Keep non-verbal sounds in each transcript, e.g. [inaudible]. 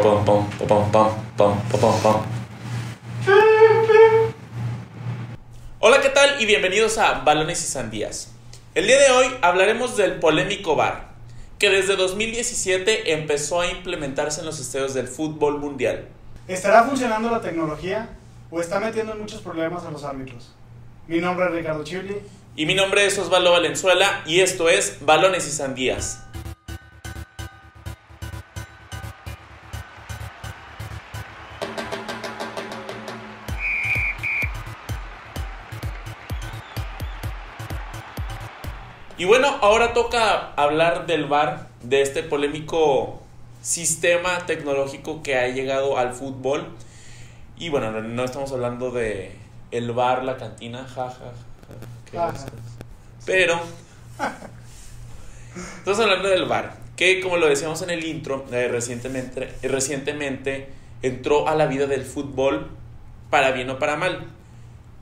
pam, pam. Hola, ¿qué tal? Y bienvenidos a Balones y Sandías. El día de hoy hablaremos del polémico VAR, que desde 2017 empezó a implementarse en los estadios del fútbol mundial. ¿Estará funcionando la tecnología o está metiendo muchos problemas a los árbitros? Mi nombre es Ricardo Chirli. Y mi nombre es Osvaldo Valenzuela y esto es Balones y Sandías. Y bueno, ahora toca hablar del VAR, de este polémico sistema tecnológico que ha llegado al fútbol. Y bueno, no, estamos hablando de el bar, la cantina, jaja. Ajá. Pero estamos hablando del bar, que como lo decíamos en el intro, eh, recientemente, recientemente entró a la vida del fútbol para bien o para mal.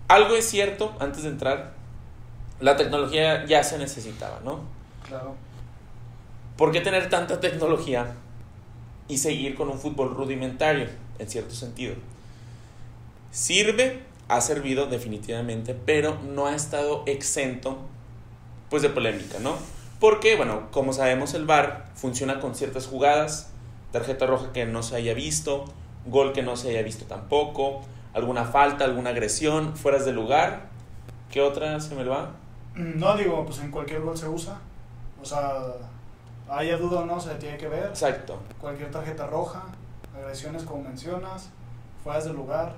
Algo es cierto, antes de entrar, la tecnología ya se necesitaba, ¿no? Claro. ¿Por qué tener tanta tecnología y seguir con un fútbol rudimentario, en cierto sentido? Sirve, ha servido definitivamente, pero no ha estado exento pues de polémica, ¿no? Porque, bueno, como sabemos el VAR funciona con ciertas jugadas, tarjeta roja que no se haya visto, gol que no se haya visto tampoco, alguna falta, alguna agresión, fueras de lugar. ¿Qué otra se me va? No digo, pues en cualquier gol se usa. O sea, haya duda o no, se tiene que ver. Exacto. Cualquier tarjeta roja, agresiones como mencionas, fueras de lugar,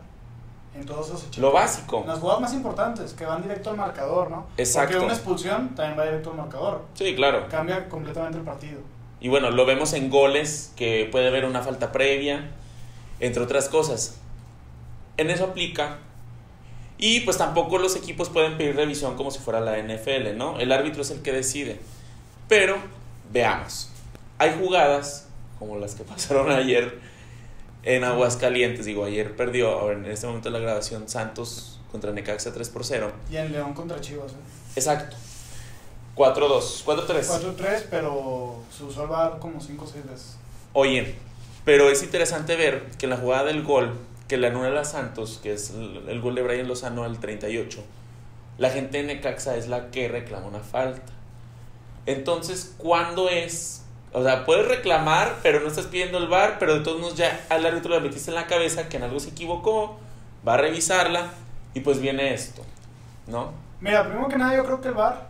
en todos esos hechos. Lo básico. Las jugadas más importantes, que van directo al marcador, ¿no? Exacto. Porque una expulsión también va directo al marcador. Sí, claro. Cambia completamente el partido. Y bueno, lo vemos en goles, que puede haber una falta previa, entre otras cosas. En eso aplica. Y pues tampoco los equipos pueden pedir revisión como si fuera la NFL, ¿no? El árbitro es el que decide. Pero, veamos. Hay jugadas, como las que [laughs] pasaron ayer en Aguascalientes. Digo, ayer perdió, ahora en este momento de la grabación, Santos contra Necaxa 3 por 0. Y en León contra Chivas, ¿eh? Exacto. 4-2, 4-3. 4-3, pero se usó el VAR como 5 o 6 veces. Oye, pero es interesante ver que en la jugada del gol que le anula a Santos, que es el, el gol de Brian Lozano al 38, la gente de Necaxa es la que reclama una falta. Entonces, ¿cuándo es? O sea, puedes reclamar, pero no estás pidiendo el VAR, pero de todos modos ya al árbitro le metiste en la cabeza que en algo se equivocó, va a revisarla y pues viene esto, ¿no? Mira, primero que nada, yo creo que el VAR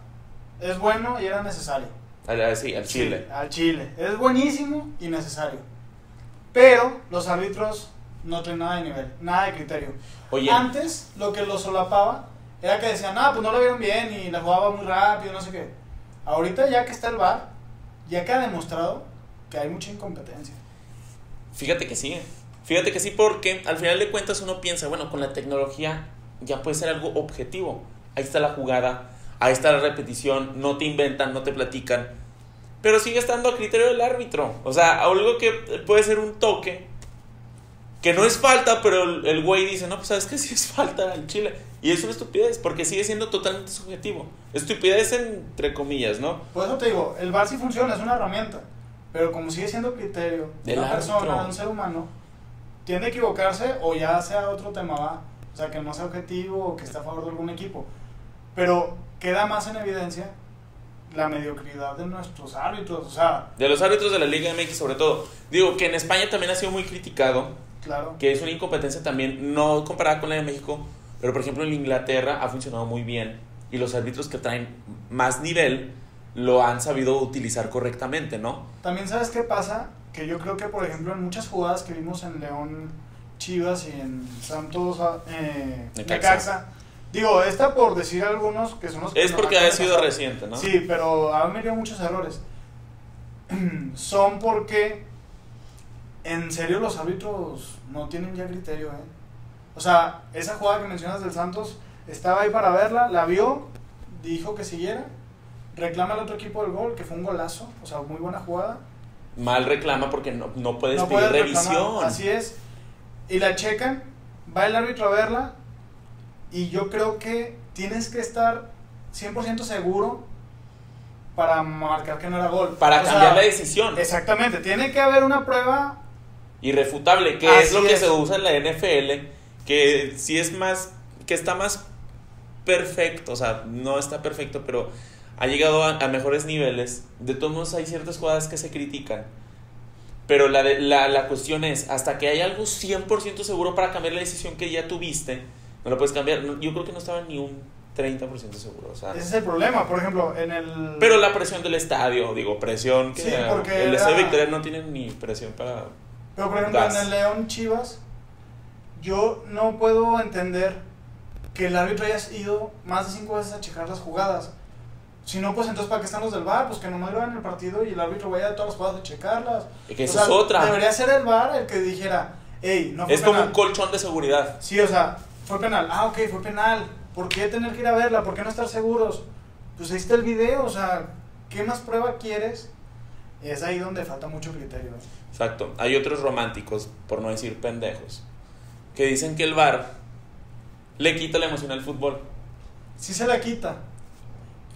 es bueno y era necesario. Al, sí, al Chile. Al Chile. Es buenísimo y necesario. Pero los árbitros no tienen nada de nivel, nada de criterio. Oye, Antes, lo que lo solapaba era que decían, ah, pues no lo vieron bien y la jugaba muy rápido, no sé qué. Ahorita, ya que está el VAR, ya queda demostrado que hay mucha incompetencia. Fíjate que sí, fíjate que sí, porque al final de cuentas uno piensa, bueno, con la tecnología ya puede ser algo objetivo. Ahí está la jugada, ahí está la repetición, no te inventan, no te platican, pero sigue estando a criterio del árbitro. O sea, algo que puede ser un toque, que no es falta, pero el, el güey dice, no, pues sabes que sí es falta al Chile. Y es una estupidez, porque sigue siendo totalmente subjetivo. Estupidez entre comillas, ¿no? Por eso te digo, el VAR sí funciona, es una herramienta. Pero como sigue siendo criterio de una persona, de un ser humano, tiende a equivocarse o ya sea otro tema, va. O sea, que no sea objetivo o que esté a favor de algún equipo. Pero queda más en evidencia la mediocridad de nuestros árbitros. O sea, De los árbitros de la Liga MX sobre todo. Digo que en España también ha sido muy criticado, claro. que es una incompetencia también, no comparada con la de México, pero por ejemplo en Inglaterra ha funcionado muy bien y los árbitros que traen más nivel lo han sabido utilizar correctamente, ¿no? También sabes qué pasa, que yo creo que por ejemplo en muchas jugadas que vimos en León Chivas y en Santos eh, Necaxa. Digo, esta por decir algunos que son los que Es porque ha sido reciente, ¿no? Sí, pero han venido muchos errores. [clears throat] Son porque en serio los árbitros no tienen ya criterio, ¿eh? O sea, esa jugada que mencionas del Santos estaba ahí para verla, la vio, dijo que siguiera, reclama al otro equipo del gol, que fue un golazo, o sea, muy buena jugada. Mal reclama porque no, no puedes no pedir puedes reclamar, revisión. Así es. Y la checan, va el árbitro a verla, y yo creo que tienes que estar 100% seguro para marcar que no era gol. Para O sea, cambiar la decisión. Exactamente, tiene que haber una prueba irrefutable, que Así es lo que es. se usa en la NFL, que sí es más, que está más perfecto, o sea, no está perfecto, pero ha llegado a, a mejores niveles. De todos modos hay ciertas jugadas que se critican. Pero la, de- la, la cuestión es, hasta que hay algo 100% seguro para cambiar la decisión que ya tuviste, no lo puedes cambiar. Yo creo que no estaba ni un 30% seguro. O sea, Ese es el problema, por ejemplo, en el... pero la presión del estadio, digo, presión que Sí, porque el era- estadio Victoria no tiene ni presión para... Pero por ejemplo, en el León Chivas, yo no puedo entender que el árbitro haya ido más de cinco veces a checar las jugadas. Si no, pues entonces, ¿para qué están los del VAR? Pues que nomás hagan el partido y el árbitro vaya a todas las jugadas a checarlas. Que O sea, es otra. Debería ser el VAR el que dijera, hey, no fue es como un colchón de seguridad. Sí, o sea, fue penal. Ah, ok, fue penal. ¿Por qué tener que ir a verla? ¿Por qué no estar seguros? Pues ahí está el video, o sea, ¿qué más prueba quieres? Es ahí donde falta mucho criterio. Exacto. Hay otros románticos, por no decir pendejos, que dicen que el VAR le quita la emoción al fútbol. Sí se la quita.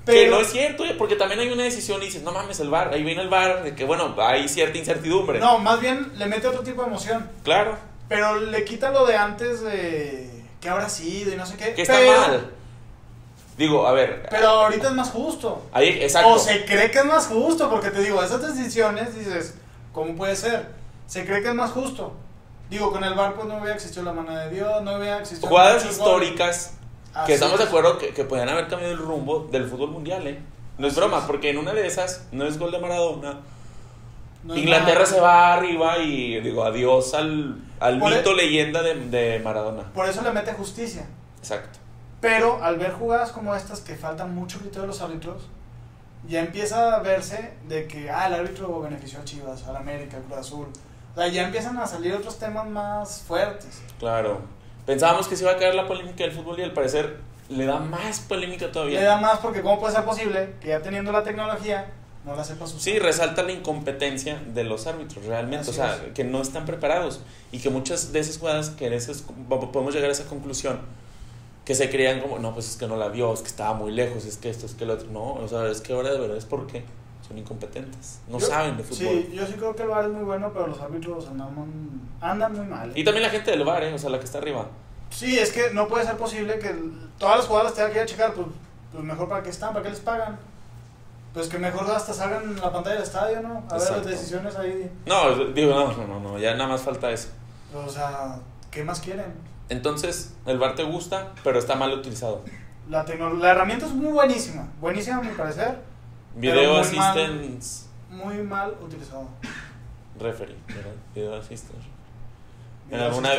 Que Pero, no es cierto, eh, porque también hay una decisión y dices, no mames, el VAR, ahí viene el VAR, de que bueno, hay cierta incertidumbre. no, más bien le mete otro tipo de emoción. Claro, Pero le quita lo de antes de que ahora sí, de no sé qué. que está pero, mal. Digo, a ver, Pero ahorita es más justo. ahí, exacto. O se cree que es más justo, porque te digo, esas decisiones dices, ¿cómo puede ser? Se cree que es más justo. Digo, con el bar pues no hubiera existido la mano de Dios, no hubiera existido... Jugadas históricas Así que estamos de acuerdo que, que podían haber cambiado el rumbo del fútbol mundial, ¿eh? No es Así broma, es. porque en una de esas no es gol de Maradona. No Inglaterra nada. se va arriba y digo adiós al, al Por mito e- leyenda de, de Maradona. Por eso le mete justicia. Exacto. Pero al ver jugadas como estas que faltan mucho criterio de los árbitros, ya empieza a verse de que, ah, el árbitro benefició a Chivas, al América, al Cruz Azul. O sea, ya empiezan a salir otros temas más fuertes. Claro. Pensábamos que se iba a caer la polémica del fútbol y al parecer le da más polémica todavía. Le da más porque cómo puede ser posible que ya teniendo la tecnología no la sepas usar. Sí, resalta la incompetencia de los árbitros realmente, Así o sea, es. que no están preparados y que muchas de esas jugadas que en esas, podemos llegar a esa conclusión que se creían como, no, pues es que no la vio, es que estaba muy lejos, es que esto, es que lo otro, no, o sea, es que ahora de verdad es porque son incompetentes, no Yo- saben de fútbol. Sí, yo sí creo que el VAR es muy bueno, pero los árbitros andan, andan muy mal. Y también la gente del bar, ¿eh? o sea, la que está arriba. Sí, es que no puede ser posible que todas las jugadas tengan que ir a checar, pues, pues mejor para qué están, para qué les pagan. Pues que mejor hasta salgan en la pantalla del estadio, ¿no? A ver las decisiones ahí. No, digo, no, no, no, no, ya nada más falta eso. O sea, ¿qué más quieren? Entonces, el bar te gusta, pero está mal utilizado. La, la herramienta es muy buenísima, buenísima a mi parecer, Video muy mal. Assistance muy mal utilizado. Referee, ¿verdad? Video Assistance. En, alguna,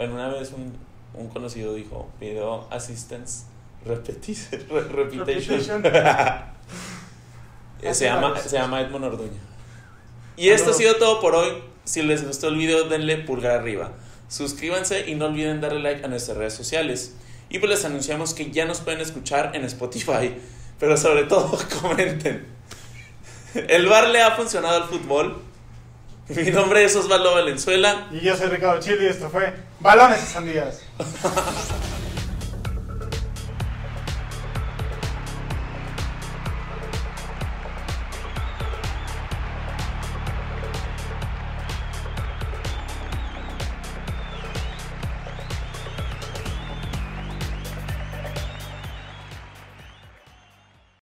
una vez un, un conocido dijo Video Assistance repeti- [laughs] re- Repetition. Repetition. Eh, se, llama, se llama Edmond Orduña. Y esto ha sido todo por hoy. Si les gustó el video, denle pulgar arriba. Suscríbanse y no olviden darle like a nuestras redes sociales. Y pues les anunciamos que ya nos pueden escuchar en Spotify. [laughs] Pero sobre todo, [laughs] comenten. ¿El bar le ha funcionado al fútbol? Mi nombre es Osvaldo Valenzuela. Y yo soy Ricardo Chile y esto fue Balones y Sandías. [laughs]